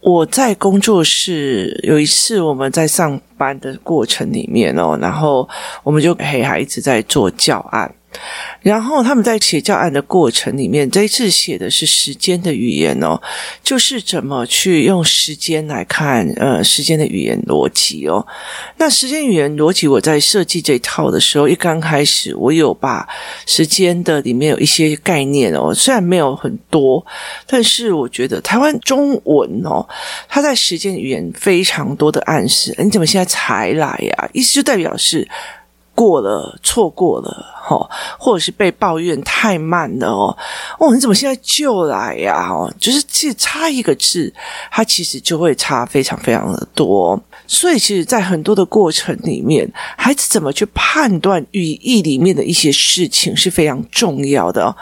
我在工作室有一次，我们在上班的过程里面哦，然后我们就陪孩子在做教案。然后他们在写教案的过程里面，这一次写的是时间的语言哦，就是怎么去用时间来看呃时间的语言逻辑哦。那时间语言逻辑，我在设计这一套的时候，一刚开始我有把时间的里面有一些概念哦，虽然没有很多，但是我觉得台湾中文哦，它在时间语言非常多的暗示。你怎么现在才来呀？意思就代表是。过了，错过了，哈，或者是被抱怨太慢了哦，哦，你怎么现在就来呀？哦，就是其实差一个字，它其实就会差非常非常的多。所以，其实，在很多的过程里面，孩子怎么去判断语义里面的一些事情是非常重要的。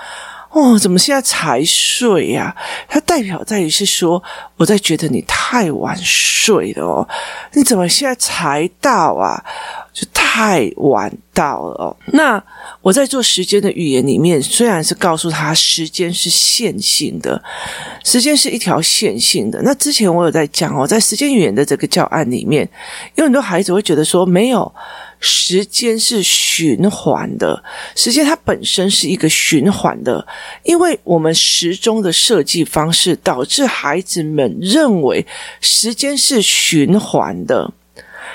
哦，怎么现在才睡呀？它代表在于是说，我在觉得你太晚睡了哦。你怎么现在才到啊？就太晚到了。那我在做时间的语言里面，虽然是告诉他时间是线性的，时间是一条线性的。那之前我有在讲哦，在时间语言的这个教案里面，有很多孩子会觉得说，没有，时间是循环的，时间它本身是一个循环的，因为我们时钟的设计方式导致孩子们认为时间是循环的。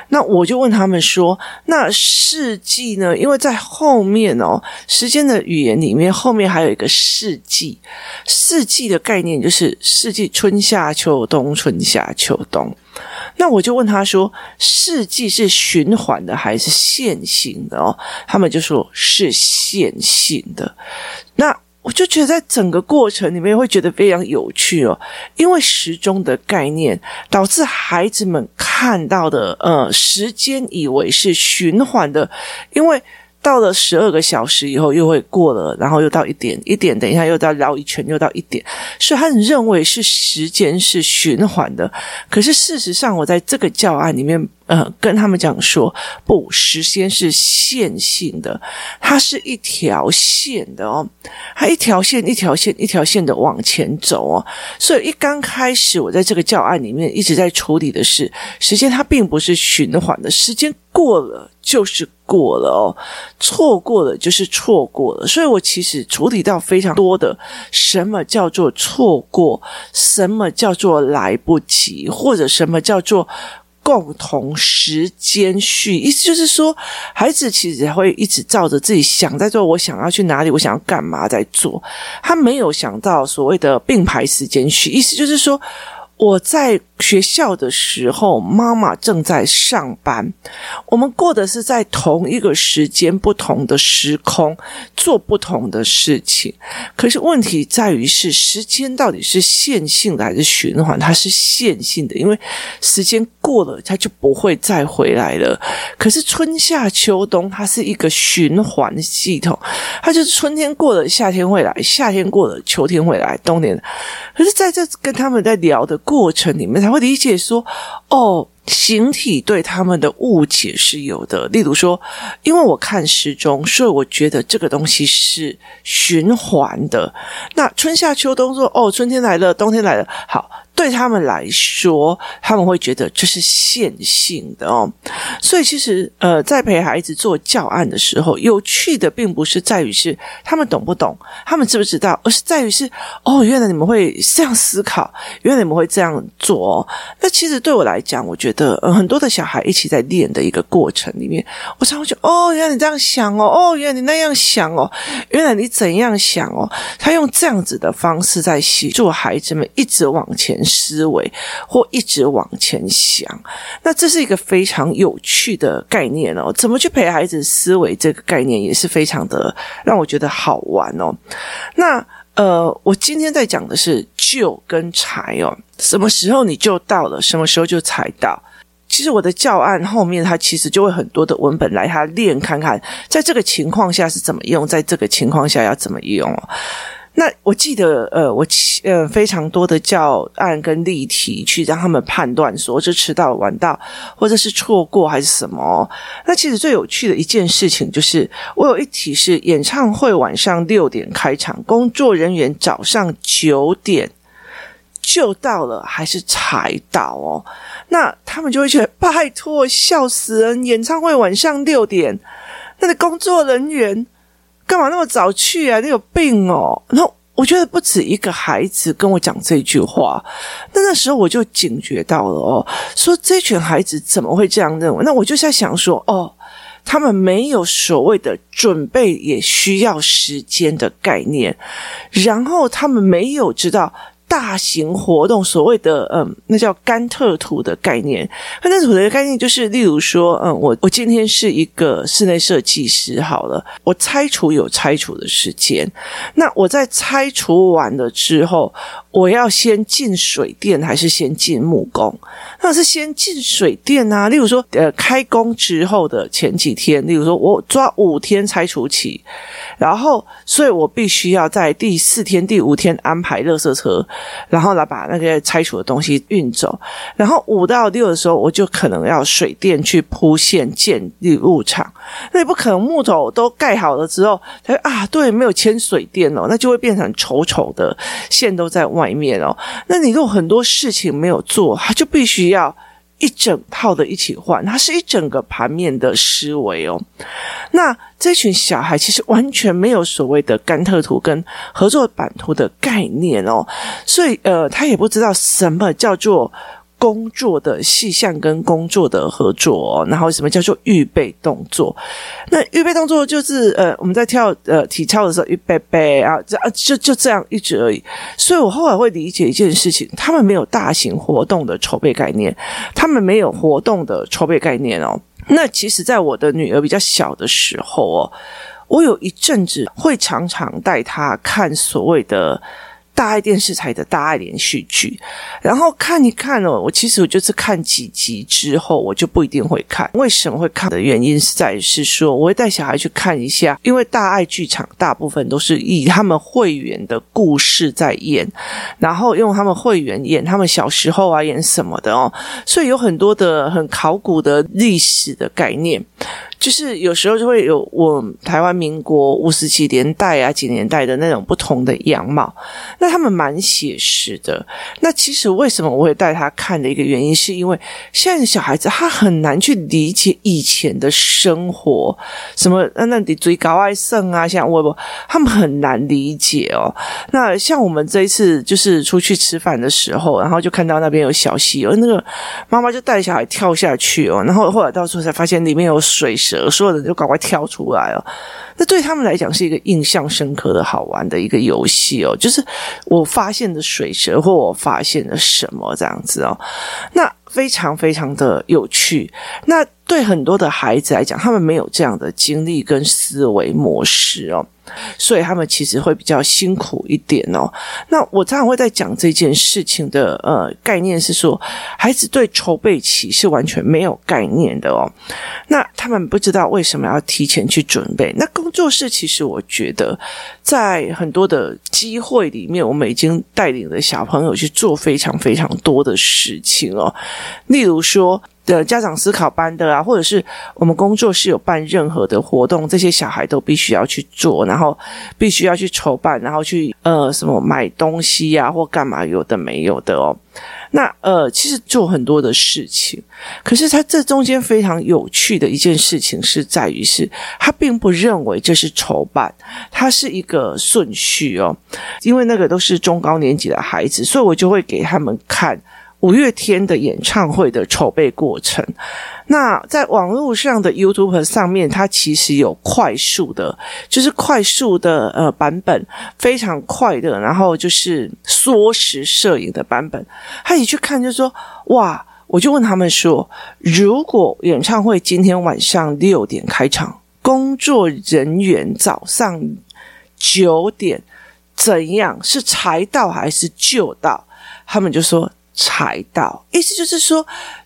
那我就问他们说：“那四季呢？因为在后面哦，时间的语言里面后面还有一个四季，四季的概念就是四季春夏秋冬，春夏秋冬。那我就问他说：世纪是循环的还是线性的哦？他们就说是线性的。那。”我就觉得在整个过程里面会觉得非常有趣哦，因为时钟的概念导致孩子们看到的呃时间以为是循环的，因为。到了十二个小时以后，又会过了，然后又到一点，一点，等一下又到绕一圈，又到一点，所以他认为是时间是循环的。可是事实上，我在这个教案里面，呃，跟他们讲说，不，时间是线性的，它是一条线的哦，它一条线，一条线，一条线的往前走哦。所以一刚开始，我在这个教案里面一直在处理的是时间，它并不是循环的，时间过了就是。过了哦，错过了就是错过了，所以我其实处理到非常多的什么叫做错过，什么叫做来不及，或者什么叫做共同时间序，意思就是说，孩子其实会一直照着自己想在做，我想要去哪里，我想要干嘛在做，他没有想到所谓的并排时间序，意思就是说。我在学校的时候，妈妈正在上班，我们过的是在同一个时间、不同的时空做不同的事情。可是问题在于是时间到底是线性的还是循环？它是线性的，因为时间过了，它就不会再回来了。可是春夏秋冬，它是一个循环系统，它就是春天过了，夏天会来；夏天过了，秋天会来，冬天。可是在这跟他们在聊的过程里面，他我理解说，哦，形体对他们的误解是有的。例如说，因为我看时钟，所以我觉得这个东西是循环的。那春夏秋冬说，哦，春天来了，冬天来了，好。对他们来说，他们会觉得这是线性的哦。所以其实，呃，在陪孩子做教案的时候，有趣的并不是在于是他们懂不懂，他们知不知道，而是在于是哦，原来你们会这样思考，原来你们会这样做哦。那其实对我来讲，我觉得，呃，很多的小孩一起在练的一个过程里面，我常会觉得，哦，原来你这样想哦，哦，原来你那样想哦，原来你怎样想哦。他用这样子的方式在协助孩子们一直往前。思维或一直往前想，那这是一个非常有趣的概念哦。怎么去陪孩子思维？这个概念也是非常的让我觉得好玩哦。那呃，我今天在讲的是旧跟柴哦，什么时候你就到了，什么时候就才到。其实我的教案后面，它其实就会很多的文本来他练看看，在这个情况下是怎么用，在这个情况下要怎么用哦。那我记得，呃，我呃非常多的教案跟例题去让他们判断说，是迟到晚到，或者是错过还是什么。那其实最有趣的一件事情就是，我有一题是演唱会晚上六点开场，工作人员早上九点就到了，还是才到哦？那他们就会觉得拜托，笑死人！演唱会晚上六点，那个工作人员。干嘛那么早去啊？你有病哦！然后我觉得不止一个孩子跟我讲这句话，那那时候我就警觉到了哦，说这群孩子怎么会这样认为？那我就在想说，哦，他们没有所谓的准备，也需要时间的概念，然后他们没有知道。大型活动，所谓的嗯，那叫甘特图的概念。甘特图的概念就是，例如说，嗯，我我今天是一个室内设计师，好了，我拆除有拆除的时间。那我在拆除完了之后，我要先进水电还是先进木工？那是先进水电啊。例如说，呃，开工之后的前几天，例如说我抓五天拆除期，然后，所以我必须要在第四天、第五天安排垃圾车。然后来把那个拆除的东西运走，然后五到六的时候，我就可能要水电去铺线建立物场。那也不可能木头都盖好了之后，他说啊，对，没有牵水电哦，那就会变成丑丑的线都在外面哦。那你如果很多事情没有做，他就必须要。一整套的一起换，它是一整个盘面的思维哦。那这群小孩其实完全没有所谓的甘特图跟合作版图的概念哦，所以呃，他也不知道什么叫做。工作的细项跟工作的合作，然后什么叫做预备动作？那预备动作就是呃，我们在跳呃体操的时候预备备啊，这啊就就这样一直而已。所以我后来会理解一件事情：他们没有大型活动的筹备概念，他们没有活动的筹备概念哦。那其实，在我的女儿比较小的时候哦，我有一阵子会常常带她看所谓的。大爱电视台的大爱连续剧，然后看一看哦。我其实我就是看几集之后，我就不一定会看。为什么会看的原因是在于是说，我会带小孩去看一下，因为大爱剧场大部分都是以他们会员的故事在演，然后用他们会员演他们小时候啊，演什么的哦，所以有很多的很考古的历史的概念。就是有时候就会有我台湾民国五十几年代啊几年代的那种不同的样貌，那他们蛮写实的。那其实为什么我会带他看的一个原因，是因为现在的小孩子他很难去理解以前的生活，什么那那你追高爱胜啊，像我不，他们很难理解哦。那像我们这一次就是出去吃饭的时候，然后就看到那边有小溪，而那个妈妈就带小孩跳下去哦，然后后来到时候才发现里面有水所有人就赶快跳出来哦，那对他们来讲是一个印象深刻的好玩的一个游戏哦，就是我发现的水蛇或我发现了什么这样子哦，那非常非常的有趣。那对很多的孩子来讲，他们没有这样的经历跟思维模式哦。所以他们其实会比较辛苦一点哦。那我常常会在讲这件事情的呃概念是说，孩子对筹备期是完全没有概念的哦。那他们不知道为什么要提前去准备。那工作室其实我觉得，在很多的机会里面，我们已经带领的小朋友去做非常非常多的事情哦。例如说。的家长思考班的啊，或者是我们工作室有办任何的活动，这些小孩都必须要去做，然后必须要去筹办，然后去呃什么买东西呀、或干嘛有的没有的哦。那呃，其实做很多的事情，可是他这中间非常有趣的一件事情是在于是，他并不认为这是筹办，它是一个顺序哦，因为那个都是中高年级的孩子，所以我就会给他们看。五月天的演唱会的筹备过程，那在网络上的 YouTube 上面，它其实有快速的，就是快速的呃版本，非常快的，然后就是缩时摄影的版本。他一去看就说：“哇！”我就问他们说：“如果演唱会今天晚上六点开场，工作人员早上九点怎样？是才到还是就到？他们就说财到，意思就是说。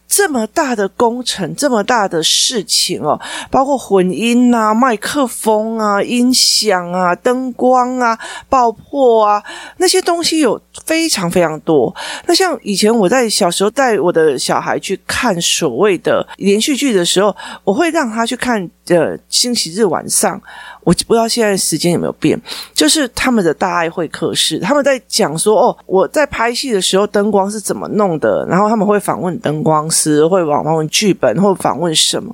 这么大的工程，这么大的事情哦，包括混音啊、麦克风啊、音响啊、灯光啊、爆破啊，那些东西有非常非常多。那像以前我在小时候带我的小孩去看所谓的连续剧的时候，我会让他去看的星期日晚上。我不知道现在时间有没有变，就是他们的大爱会客室，他们在讲说哦，我在拍戏的时候灯光是怎么弄的，然后他们会访问灯光师，会访问剧本，或访问什么。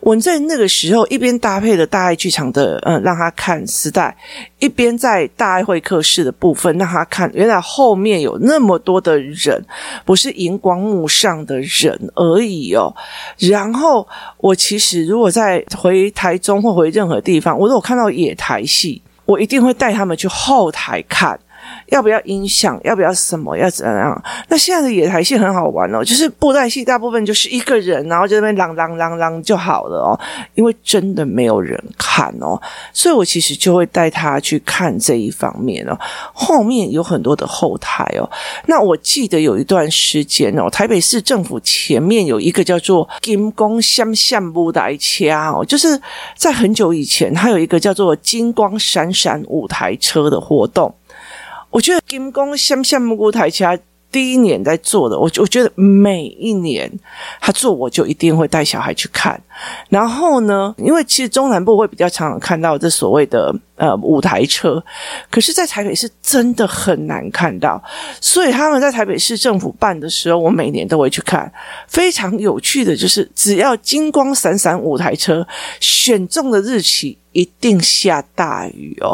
我在那个时候一边搭配了大爱剧场的，嗯，让他看丝带，一边在大爱会客室的部分让他看，原来后面有那么多的人，不是荧光幕上的人而已哦。然后我其实如果在回台中或回任何地方，我如果看到野台戏，我一定会带他们去后台看。要不要音响？要不要什么？要怎样？那现在的野台戏很好玩哦，就是布袋戏大部分就是一个人，然后就在那边啷啷啷啷就好了哦，因为真的没有人看哦，所以我其实就会带他去看这一方面哦。后面有很多的后台哦，那我记得有一段时间哦，台北市政府前面有一个叫做金光闪闪舞台车哦，就是在很久以前，它有一个叫做金光闪闪舞台车的活动。我觉得金光闪闪舞台他第一年在做的，我我觉得每一年他做，我就一定会带小孩去看。然后呢，因为其实中南部会比较常常看到这所谓的呃舞台车，可是，在台北是真的很难看到。所以他们在台北市政府办的时候，我每年都会去看。非常有趣的就是，只要金光闪闪舞台车选中的日期。一定下大雨哦，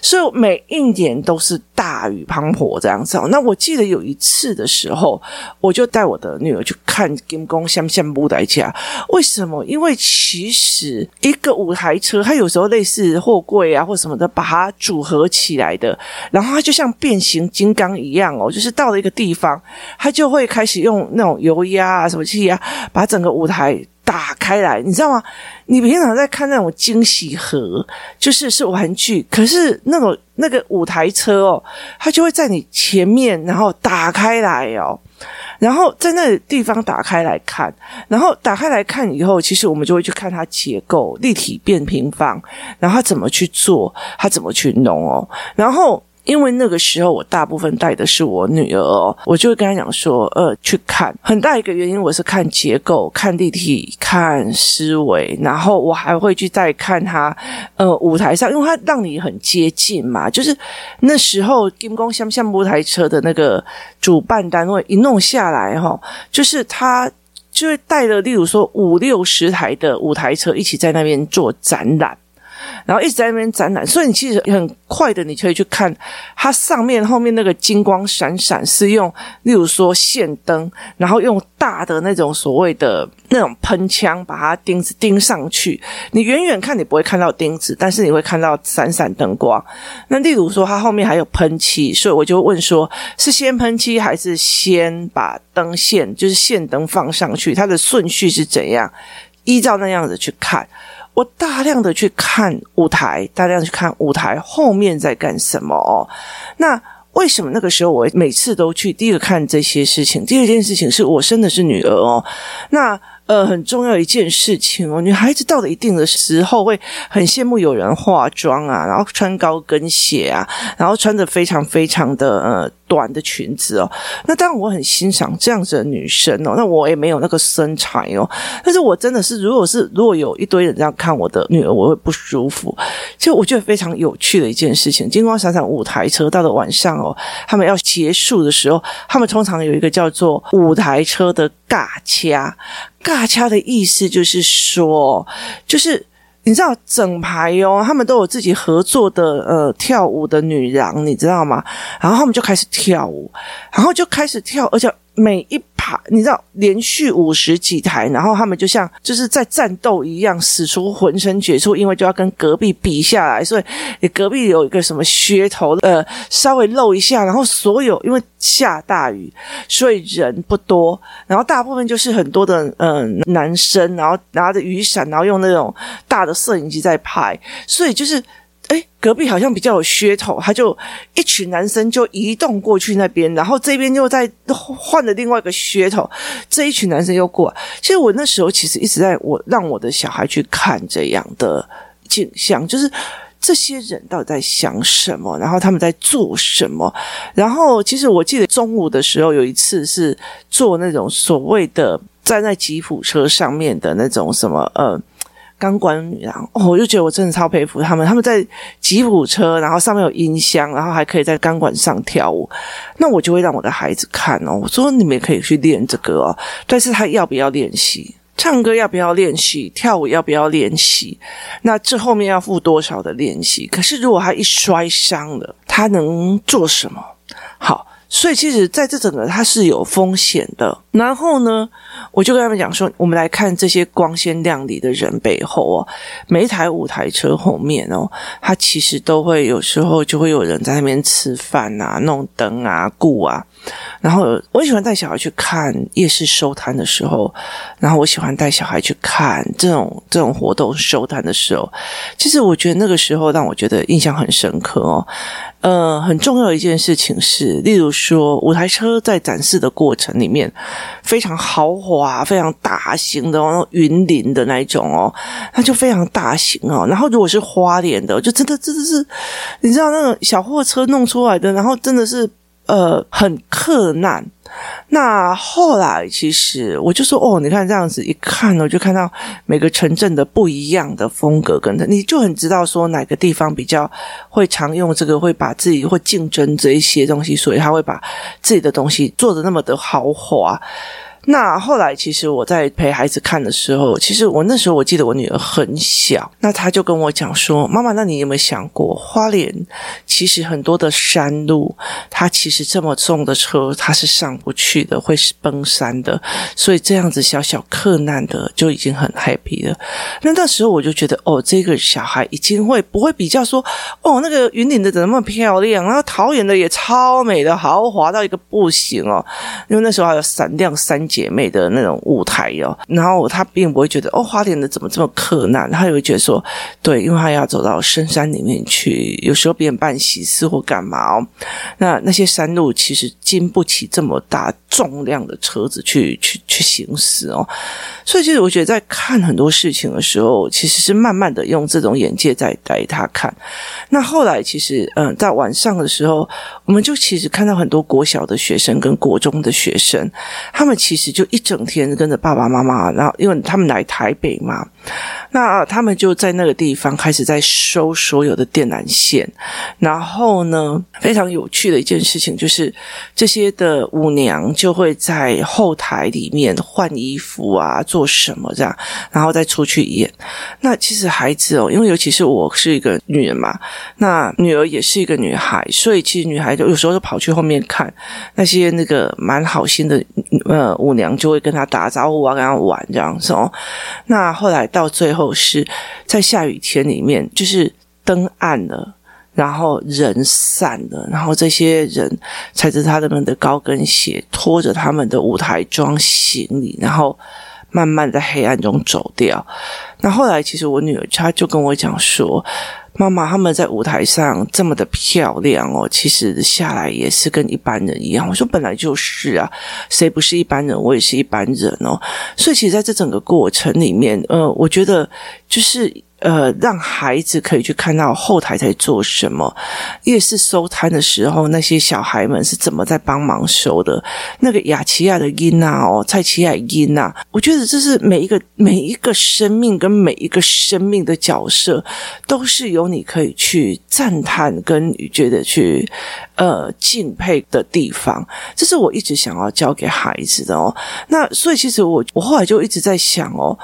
所以每一年都是大雨滂沱这样子。那我记得有一次的时候，我就带我的女儿去看金光闪闪舞台车。为什么？因为因为其实一个舞台车，它有时候类似货柜啊或什么的，把它组合起来的，然后它就像变形金刚一样哦，就是到了一个地方，它就会开始用那种油压啊什么气压，把整个舞台。打开来，你知道吗？你平常在看那种惊喜盒，就是是玩具，可是那种那个舞台车哦，它就会在你前面，然后打开来哦，然后在那个地方打开来看，然后打开来看以后，其实我们就会去看它结构，立体变平方，然后它怎么去做，它怎么去弄哦，然后。因为那个时候我大部分带的是我女儿哦，我就会跟她讲说，呃，去看很大一个原因，我是看结构、看立体、看思维，然后我还会去再看她，呃，舞台上，因为它让你很接近嘛，就是那时候金光闪闪舞台车的那个主办单位一弄下来哈，就是他就会带了，例如说五六十台的舞台车一起在那边做展览。然后一直在那边展览，所以你其实很快的，你可以去看它上面后面那个金光闪闪，是用例如说线灯，然后用大的那种所谓的那种喷枪把它钉子钉上去。你远远看你不会看到钉子，但是你会看到闪闪灯光。那例如说它后面还有喷漆，所以我就问说，是先喷漆还是先把灯线就是线灯放上去？它的顺序是怎样？依照那样子去看。我大量的去看舞台，大量的去看舞台后面在干什么哦。那为什么那个时候我每次都去？第一个看这些事情，第二件事情是我生的是女儿哦。那。呃，很重要一件事情哦，女孩子到了一定的时候会很羡慕有人化妆啊，然后穿高跟鞋啊，然后穿着非常非常的呃短的裙子哦。那当然我很欣赏这样子的女生哦，那我也没有那个身材哦，但是我真的是，如果是如果有一堆人这样看我的女儿，我会不舒服。就我觉得非常有趣的一件事情，金光闪闪舞台车到了晚上哦，他们要结束的时候，他们通常有一个叫做舞台车的尬掐。尬掐的意思就是说，就是你知道整排哦，他们都有自己合作的呃跳舞的女郎，你知道吗？然后他们就开始跳舞，然后就开始跳，而且。每一你知道，连续五十几台，然后他们就像就是在战斗一样，使出浑身解数，因为就要跟隔壁比下来，所以你隔壁有一个什么噱头，呃，稍微露一下，然后所有因为下大雨，所以人不多，然后大部分就是很多的嗯、男生，然后拿着雨伞，然后用那种大的摄影机在拍，所以就是。哎，隔壁好像比较有噱头，他就一群男生就移动过去那边，然后这边又在换了另外一个噱头，这一群男生又过。其实我那时候其实一直在我让我的小孩去看这样的景象，就是这些人到底在想什么，然后他们在做什么。然后其实我记得中午的时候有一次是做那种所谓的站在吉普车上面的那种什么呃。钢管女郎哦，我就觉得我真的超佩服他们。他们在吉普车，然后上面有音箱，然后还可以在钢管上跳舞。那我就会让我的孩子看哦，我说你们也可以去练这个哦。但是他要不要练习？唱歌要不要练习？跳舞要不要练习？那这后面要付多少的练习？可是如果他一摔伤了，他能做什么？好。所以，其实在这整个它是有风险的。然后呢，我就跟他们讲说，我们来看这些光鲜亮丽的人背后哦，每一台五台车后面哦，它其实都会有时候就会有人在那边吃饭啊、弄灯啊、顾啊。然后我喜欢带小孩去看夜市收摊的时候，然后我喜欢带小孩去看这种这种活动收摊的时候。其实我觉得那个时候让我觉得印象很深刻哦。呃，很重要的一件事情是，例如说，五台车在展示的过程里面非常豪华、非常大型的哦，云林的那一种哦，它就非常大型哦。然后如果是花莲的，就真的真的是，你知道那个小货车弄出来的，然后真的是。呃，很克难。那后来，其实我就说，哦，你看这样子一看呢，就看到每个城镇的不一样的风格，跟它，你就很知道说哪个地方比较会常用这个，会把自己会竞争这一些东西，所以他会把自己的东西做的那么的豪华。那后来，其实我在陪孩子看的时候，其实我那时候我记得我女儿很小，那她就跟我讲说：“妈妈，那你有没有想过，花莲其实很多的山路，它其实这么重的车它是上不去的，会是崩山的，所以这样子小小克难的就已经很 happy 了。”那那时候我就觉得，哦，这个小孩已经会不会比较说，哦，那个云顶的怎么那么漂亮，然后桃园的也超美的豪华到一个不行哦，因为那时候还有闪亮三。姐妹的那种舞台哦，然后他并不会觉得哦，花莲的怎么这么克难，他也会觉得说，对，因为他要走到深山里面去，有时候别人办喜事或干嘛哦，那那些山路其实经不起这么大重量的车子去去去行驶哦，所以其实我觉得在看很多事情的时候，其实是慢慢的用这种眼界在带他看。那后来其实嗯，在晚上的时候，我们就其实看到很多国小的学生跟国中的学生，他们其实。就一整天跟着爸爸妈妈，然后因为他们来台北嘛，那他们就在那个地方开始在收所有的电缆线。然后呢，非常有趣的一件事情就是，这些的舞娘就会在后台里面换衣服啊，做什么这样，然后再出去演。那其实孩子哦，因为尤其是我是一个女人嘛，那女儿也是一个女孩，所以其实女孩就有时候就跑去后面看那些那个蛮好心的呃舞。娘就会跟他打招呼啊，跟他玩这样子哦。那后来到最后是在下雨天里面，就是灯暗了，然后人散了，然后这些人踩着他们的高跟鞋，拖着他们的舞台装行李，然后慢慢在黑暗中走掉。那后来其实我女儿她就跟我讲说。妈妈，他们在舞台上这么的漂亮哦，其实下来也是跟一般人一样。我说本来就是啊，谁不是一般人？我也是一般人哦。所以，其实在这整个过程里面，呃，我觉得就是。呃，让孩子可以去看到后台在做什么。夜市收摊的时候，那些小孩们是怎么在帮忙收的？那个雅琪亚的音啊，哦，蔡琪亚音啊，我觉得这是每一个每一个生命跟每一个生命的角色，都是有你可以去赞叹跟觉得去呃敬佩的地方。这是我一直想要教给孩子的哦。那所以其实我我后来就一直在想哦，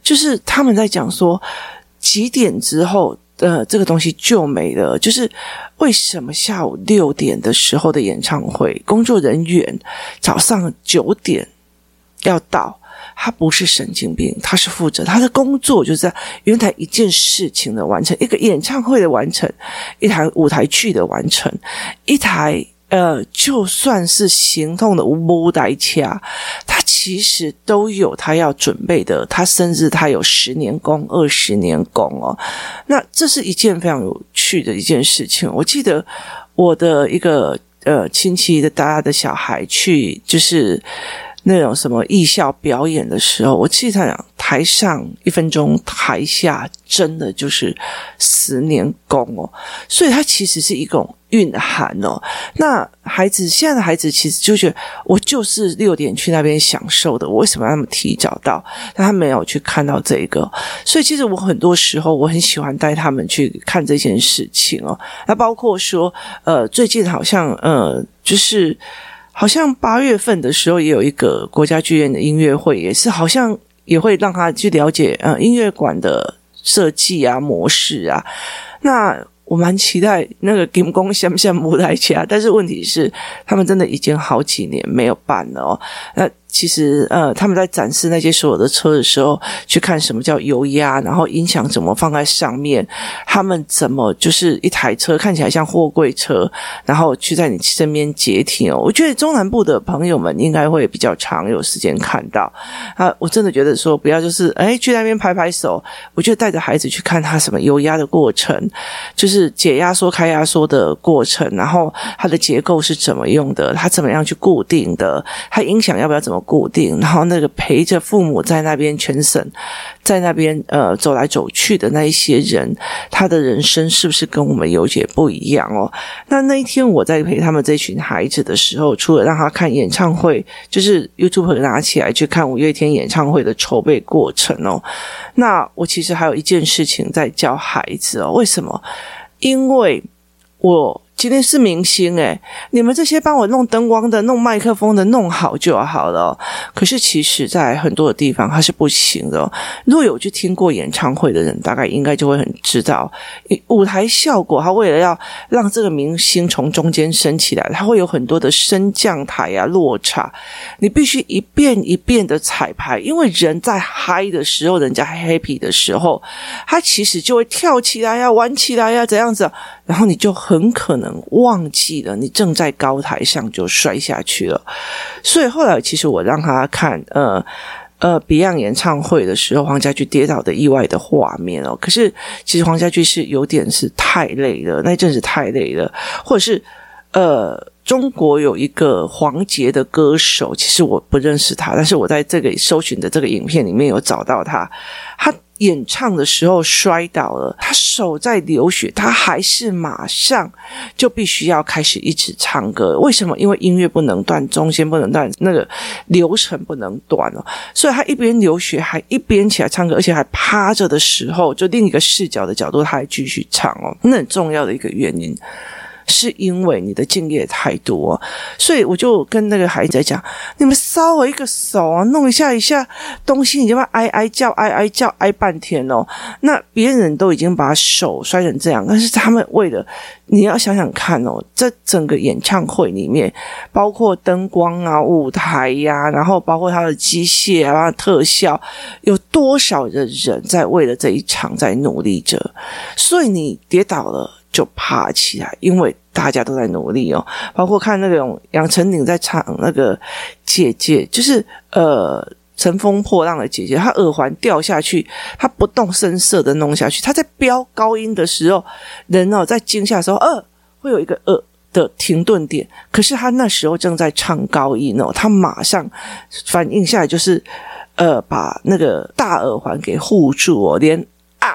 就是他们在讲说。几点之后，呃，这个东西就没了。就是为什么下午六点的时候的演唱会，工作人员早上九点要到？他不是神经病，他是负责他的工作，就是在原台一件事情的完成，一个演唱会的完成，一台舞台剧的完成，一台呃，就算是行动的舞台车，他。其实都有他要准备的，他甚至他有十年功、二十年功哦。那这是一件非常有趣的一件事情。我记得我的一个呃亲戚的大家的小孩去，就是。那种什么艺校表演的时候，我记得他讲台上一分钟，台下真的就是十年功哦。所以它其实是一种蕴含哦。那孩子现在的孩子其实就觉得，我就是六点去那边享受的，我为什么要那么提早到？但他没有去看到这个，所以其实我很多时候我很喜欢带他们去看这件事情哦。那包括说，呃，最近好像呃，就是。好像八月份的时候也有一个国家剧院的音乐会，也是好像也会让他去了解呃音乐馆的设计啊模式啊。那我蛮期待那个金工像不像舞台家，但是问题是他们真的已经好几年没有办了哦。那。其实，呃，他们在展示那些所有的车的时候，去看什么叫油压，然后音响怎么放在上面，他们怎么就是一台车看起来像货柜车，然后去在你身边解停哦。我觉得中南部的朋友们应该会比较常有时间看到啊。我真的觉得说，不要就是哎去那边拍拍手，我就带着孩子去看他什么油压的过程，就是解压缩、开压缩的过程，然后它的结构是怎么用的，它怎么样去固定的，它音响要不要怎么。固定，然后那个陪着父母在那边全省，在那边呃走来走去的那一些人，他的人生是不是跟我们有些不一样哦？那那一天我在陪他们这群孩子的时候，除了让他看演唱会，就是 YouTube 拿起来去看五月天演唱会的筹备过程哦。那我其实还有一件事情在教孩子哦，为什么？因为我。今天是明星诶，你们这些帮我弄灯光的、弄麦克风的，弄好就好了。可是其实，在很多的地方，它是不行的。如果有去听过演唱会的人，大概应该就会很知道，舞台效果，它为了要让这个明星从中间升起来，它会有很多的升降台啊、落差，你必须一遍一遍的彩排，因为人在嗨的时候，人家 happy 的时候，他其实就会跳起来呀、玩起来呀，怎样子。然后你就很可能忘记了，你正在高台上就摔下去了。所以后来，其实我让他看，呃呃，Beyond 演唱会的时候，黄家驹跌倒的意外的画面哦。可是，其实黄家驹是有点是太累了，那阵子太累了，或者是呃，中国有一个黄杰的歌手，其实我不认识他，但是我在这个搜寻的这个影片里面有找到他，他。演唱的时候摔倒了，他手在流血，他还是马上就必须要开始一直唱歌。为什么？因为音乐不能断，中间不能断，那个流程不能断哦。所以他一边流血，还一边起来唱歌，而且还趴着的时候，就另一个视角的角度，他还继续唱哦。那很重要的一个原因。是因为你的敬业太多，所以我就跟那个孩子讲：你们稍微一个手啊，弄一下一下东西，你就要哀哀叫、哀哀叫、哀半天哦。那别人都已经把手摔成这样，但是他们为了你要想想看哦，这整个演唱会里面，包括灯光啊、舞台呀、然后包括他的机械啊、特效，有多少的人在为了这一场在努力着？所以你跌倒了。就爬起来，因为大家都在努力哦。包括看那种杨丞琳在唱那个姐姐，就是呃乘风破浪的姐姐，她耳环掉下去，她不动声色的弄下去。她在飙高音的时候，人哦在惊吓的时候，呃会有一个呃的停顿点。可是她那时候正在唱高音哦，她马上反应下来，就是呃把那个大耳环给护住哦，连啊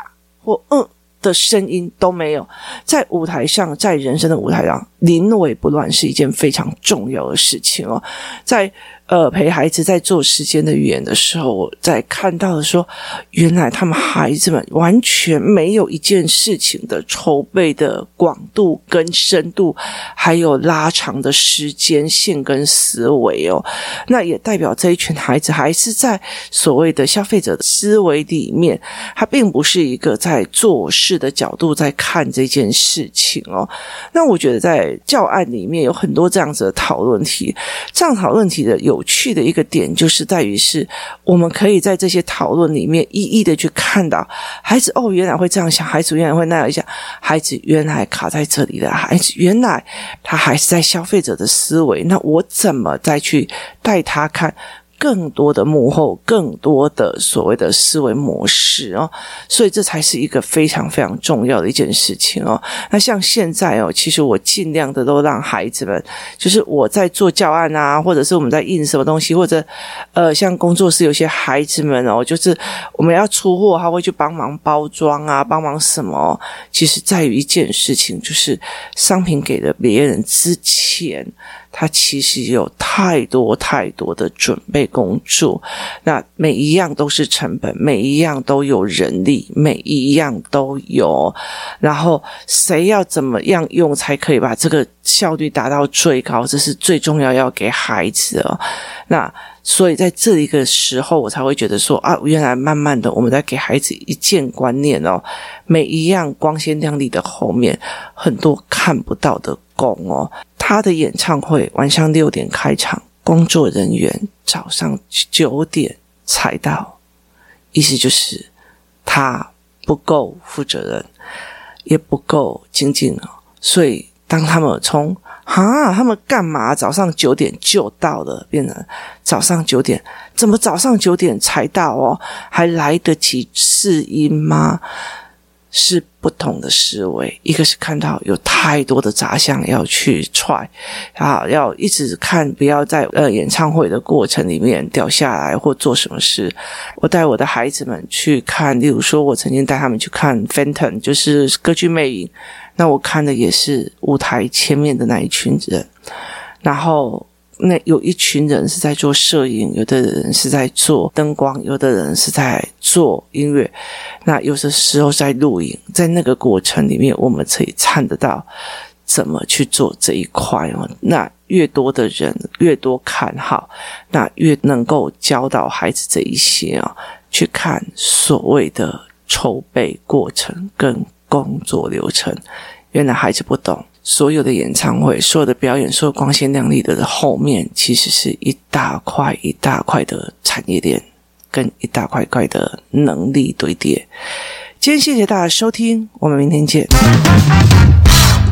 或嗯。的声音都没有，在舞台上，在人生的舞台上，临危不乱是一件非常重要的事情哦，在。呃，陪孩子在做时间的语言的时候，我在看到的说，原来他们孩子们完全没有一件事情的筹备的广度跟深度，还有拉长的时间线跟思维哦。那也代表这一群孩子还是在所谓的消费者的思维里面，他并不是一个在做事的角度在看这件事情哦。那我觉得在教案里面有很多这样子的讨论题，这样讨论题的有。趣的一个点就是在于是，我们可以在这些讨论里面一一的去看到孩子哦，原来会这样想，孩子原来会那样想，孩子原来卡在这里的孩子原来他还是在消费者的思维，那我怎么再去带他看更多的幕后，更多的所谓的思维模式哦，所以这才是一个非常非常重要的一件事情哦。那像现在哦，其实我尽量的都让孩子们，就是我在做教案啊，或者是我们在印什么东西，或者呃，像工作室有些孩子们哦，就是我们要出货，他会去帮忙包装啊，帮忙什么？其实在于一件事情，就是商品给了别人之前。它其实有太多太多的准备工作，那每一样都是成本，每一样都有人力，每一样都有，然后谁要怎么样用才可以把这个效率达到最高，这是最重要要给孩子哦。那所以在这一个时候，我才会觉得说啊，原来慢慢的我们在给孩子一件观念哦，每一样光鲜亮丽的后面，很多看不到的工哦。他的演唱会晚上六点开场，工作人员早上九点才到，意思就是他不够负责任，也不够精进哦。所以当他们从啊，他们干嘛早上九点就到了，变成早上九点，怎么早上九点才到哦？还来得及试音吗？是不同的思维，一个是看到有太多的杂项要去踹，啊，要一直看，不要在呃演唱会的过程里面掉下来或做什么事。我带我的孩子们去看，例如说，我曾经带他们去看 Phantom，就是歌剧魅影，那我看的也是舞台前面的那一群人，然后。那有一群人是在做摄影，有的人是在做灯光，有的人是在做音乐。那有的时候在录影，在那个过程里面，我们可以看得到怎么去做这一块哦。那越多的人越多看好，那越能够教导孩子这一些啊，去看所谓的筹备过程跟工作流程。原来孩子不懂。所有的演唱会，所有的表演，所有光鲜亮丽的后面，其实是一大块一大块的产业链，跟一大块块的能力堆叠。今天谢谢大家收听，我们明天见。